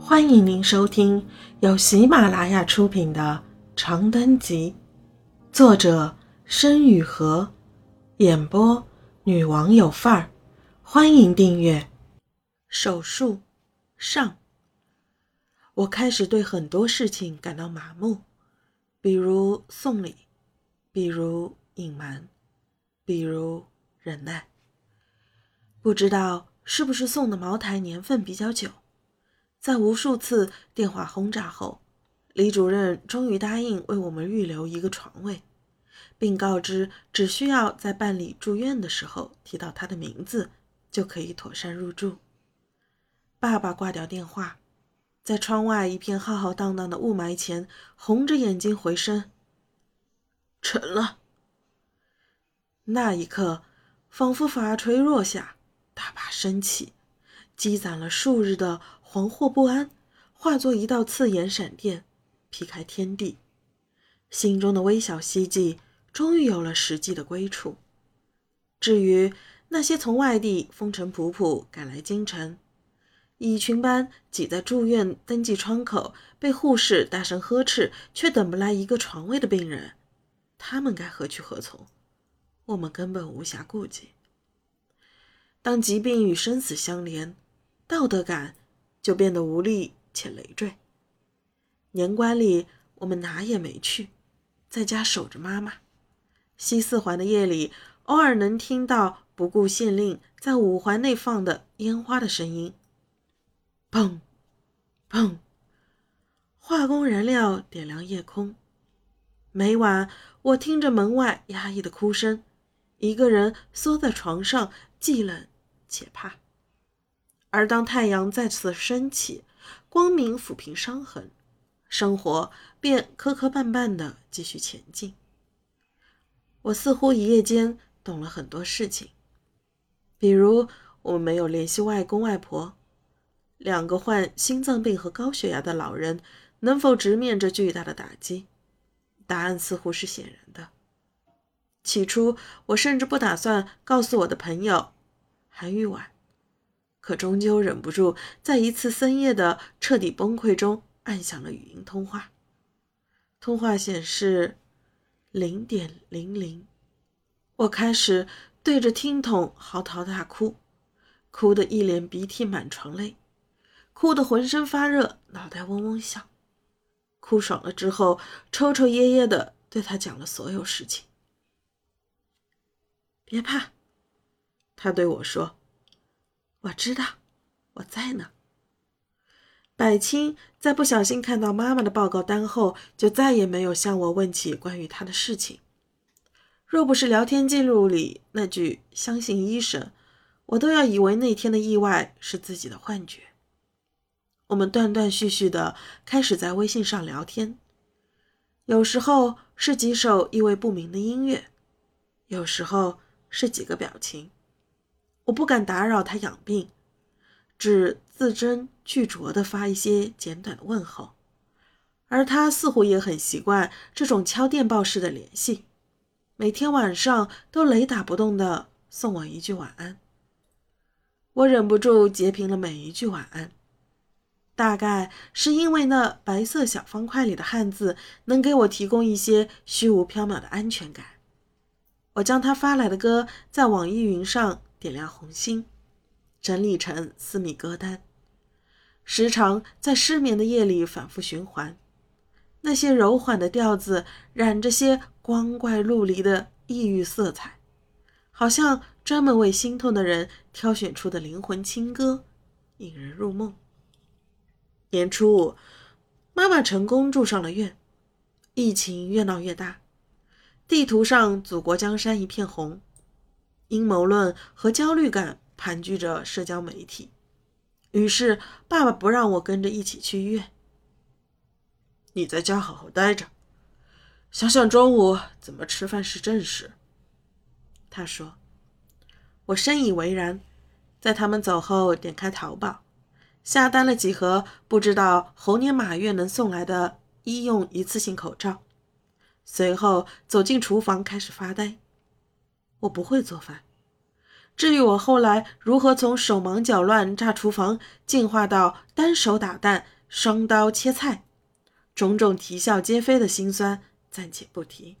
欢迎您收听由喜马拉雅出品的《长灯集》，作者申雨禾，演播女王有范儿。欢迎订阅。手术上，我开始对很多事情感到麻木，比如送礼，比如隐瞒，比如忍耐。不知道是不是送的茅台年份比较久。在无数次电话轰炸后，李主任终于答应为我们预留一个床位，并告知只需要在办理住院的时候提到他的名字，就可以妥善入住。爸爸挂掉电话，在窗外一片浩浩荡荡的雾霾前，红着眼睛回身：“成了。”那一刻，仿佛法锤落下，大坝升起。积攒了数日的惶惑不安，化作一道刺眼闪电，劈开天地。心中的微小希冀，终于有了实际的归处。至于那些从外地风尘仆仆赶来京城，蚁群般挤在住院登记窗口，被护士大声呵斥，却等不来一个床位的病人，他们该何去何从？我们根本无暇顾及。当疾病与生死相连。道德感就变得无力且累赘。年关里，我们哪也没去，在家守着妈妈。西四环的夜里，偶尔能听到不顾县令在五环内放的烟花的声音，砰，砰，化工燃料点亮夜空。每晚，我听着门外压抑的哭声，一个人缩在床上，既冷且怕。而当太阳再次升起，光明抚平伤痕，生活便磕磕绊绊地继续前进。我似乎一夜间懂了很多事情，比如我没有联系外公外婆，两个患心脏病和高血压的老人能否直面这巨大的打击？答案似乎是显然的。起初，我甚至不打算告诉我的朋友韩玉婉。可终究忍不住，在一次深夜的彻底崩溃中，按响了语音通话。通话显示零点零零，我开始对着听筒嚎啕大哭，哭得一脸鼻涕满床泪，哭得浑身发热，脑袋嗡嗡响。哭爽了之后，抽抽噎噎的对他讲了所有事情。别怕，他对我说。我知道，我在呢。百青在不小心看到妈妈的报告单后，就再也没有向我问起关于她的事情。若不是聊天记录里那句“相信医生”，我都要以为那天的意外是自己的幻觉。我们断断续续的开始在微信上聊天，有时候是几首意味不明的音乐，有时候是几个表情。我不敢打扰他养病，只字斟句酌地发一些简短的问候，而他似乎也很习惯这种敲电报式的联系，每天晚上都雷打不动地送我一句晚安。我忍不住截屏了每一句晚安，大概是因为那白色小方块里的汉字能给我提供一些虚无缥缈的安全感。我将他发来的歌在网易云上。点亮红心，整理成私密歌单，时常在失眠的夜里反复循环。那些柔缓的调子，染着些光怪陆离的异域色彩，好像专门为心痛的人挑选出的灵魂清歌，引人入梦。年初五，妈妈成功住上了院，疫情越闹越大，地图上祖国江山一片红。阴谋论和焦虑感盘踞着社交媒体，于是爸爸不让我跟着一起去医院。你在家好好待着，想想中午怎么吃饭是正事。他说，我深以为然。在他们走后，点开淘宝，下单了几盒不知道猴年马月能送来的医用一次性口罩，随后走进厨房开始发呆。我不会做饭，至于我后来如何从手忙脚乱炸厨房进化到单手打蛋、双刀切菜，种种啼笑皆非的辛酸，暂且不提。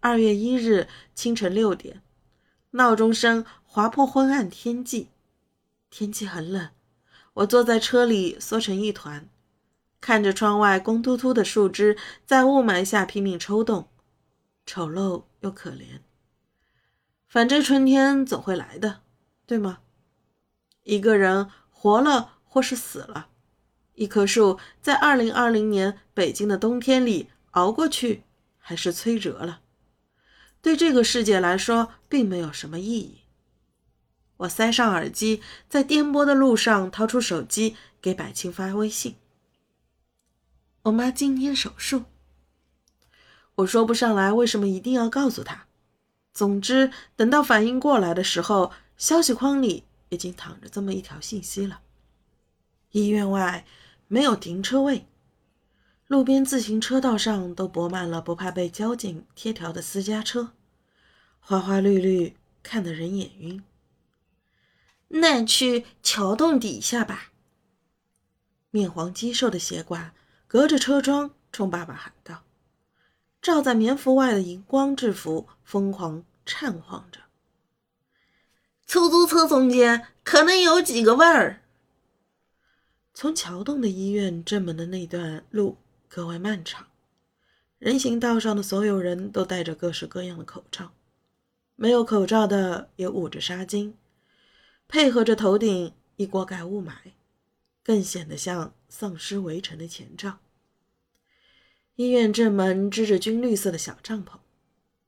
二月一日清晨六点，闹钟声划破昏暗天际，天气很冷，我坐在车里缩成一团，看着窗外光秃秃的树枝在雾霾下拼命抽动，丑陋又可怜。反正春天总会来的，对吗？一个人活了或是死了，一棵树在二零二零年北京的冬天里熬过去，还是摧折了，对这个世界来说并没有什么意义。我塞上耳机，在颠簸的路上掏出手机给百青发微信：“我妈今天手术。”我说不上来为什么一定要告诉她。总之，等到反应过来的时候，消息框里已经躺着这么一条信息了：医院外没有停车位，路边自行车道上都泊满了不怕被交警贴条的私家车，花花绿绿，看得人眼晕。那去桥洞底下吧。面黄肌瘦的协管隔着车窗冲爸爸喊道。罩在棉服外的荧光制服疯狂颤晃着。出租车中间可能有几个味儿。从桥洞的医院正门的那段路格外漫长，人行道上的所有人都戴着各式各样的口罩，没有口罩的也捂着纱巾，配合着头顶一锅盖雾霾，更显得像丧尸围城的前兆。医院正门支着军绿色的小帐篷，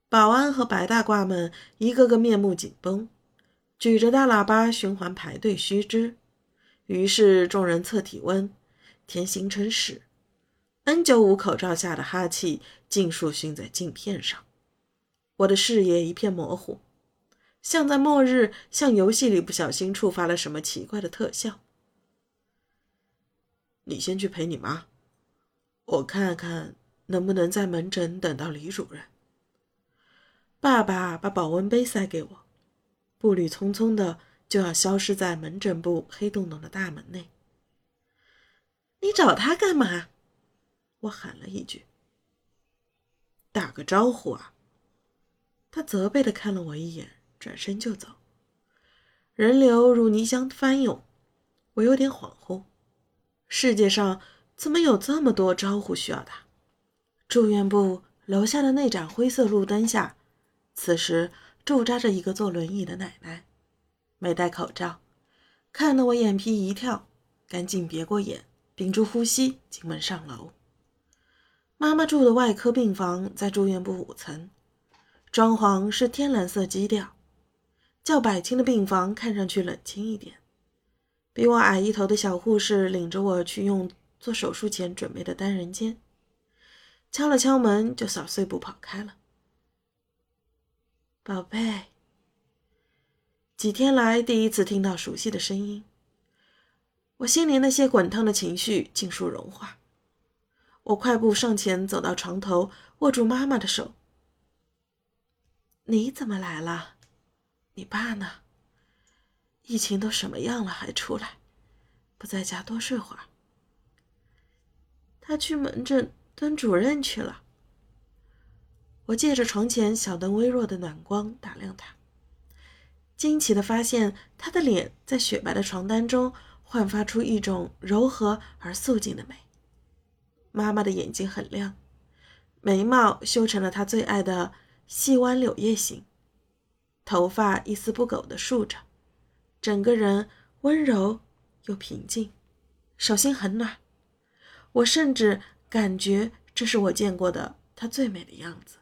保安和白大褂们一个个面目紧绷，举着大喇叭循环排队须知。于是众人测体温、填行程史，N95 口罩下的哈气尽数熏在镜片上。我的视野一片模糊，像在末日，像游戏里不小心触发了什么奇怪的特效。你先去陪你妈。我看看能不能在门诊等到李主任。爸爸把保温杯塞给我，步履匆匆的就要消失在门诊部黑洞洞的大门内。你找他干嘛？我喊了一句。打个招呼啊。他责备的看了我一眼，转身就走。人流如泥浆翻涌，我有点恍惚。世界上。怎么有这么多招呼需要打？住院部楼下的那盏灰色路灯下，此时驻扎着一个坐轮椅的奶奶，没戴口罩，看得我眼皮一跳，赶紧别过眼，屏住呼吸进门上楼。妈妈住的外科病房在住院部五层，装潢是天蓝色基调，较百青的病房看上去冷清一点。比我矮一头的小护士领着我去用。做手术前准备的单人间，敲了敲门就扫碎步跑开了。宝贝，几天来第一次听到熟悉的声音，我心里那些滚烫的情绪尽数融化。我快步上前走到床头，握住妈妈的手：“你怎么来了？你爸呢？疫情都什么样了还出来？不在家多睡会儿。”他去门诊蹲主任去了。我借着床前小灯微弱的暖光打量他，惊奇的发现他的脸在雪白的床单中焕发出一种柔和而素净的美。妈妈的眼睛很亮，眉毛修成了她最爱的细弯柳叶形，头发一丝不苟的竖着，整个人温柔又平静，手心很暖。我甚至感觉这是我见过的她最美的样子。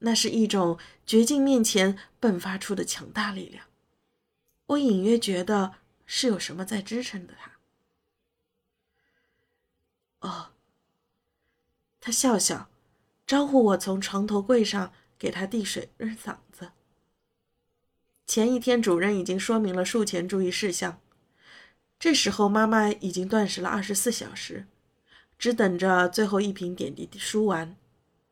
那是一种绝境面前迸发出的强大力量。我隐约觉得是有什么在支撑着她。哦，他笑笑，招呼我从床头柜上给他递水润嗓子。前一天主任已经说明了术前注意事项。这时候，妈妈已经断食了二十四小时，只等着最后一瓶点滴输完。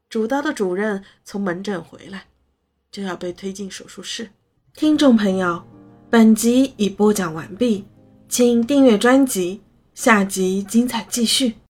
主刀的主任从门诊回来，就要被推进手术室。听众朋友，本集已播讲完毕，请订阅专辑，下集精彩继续。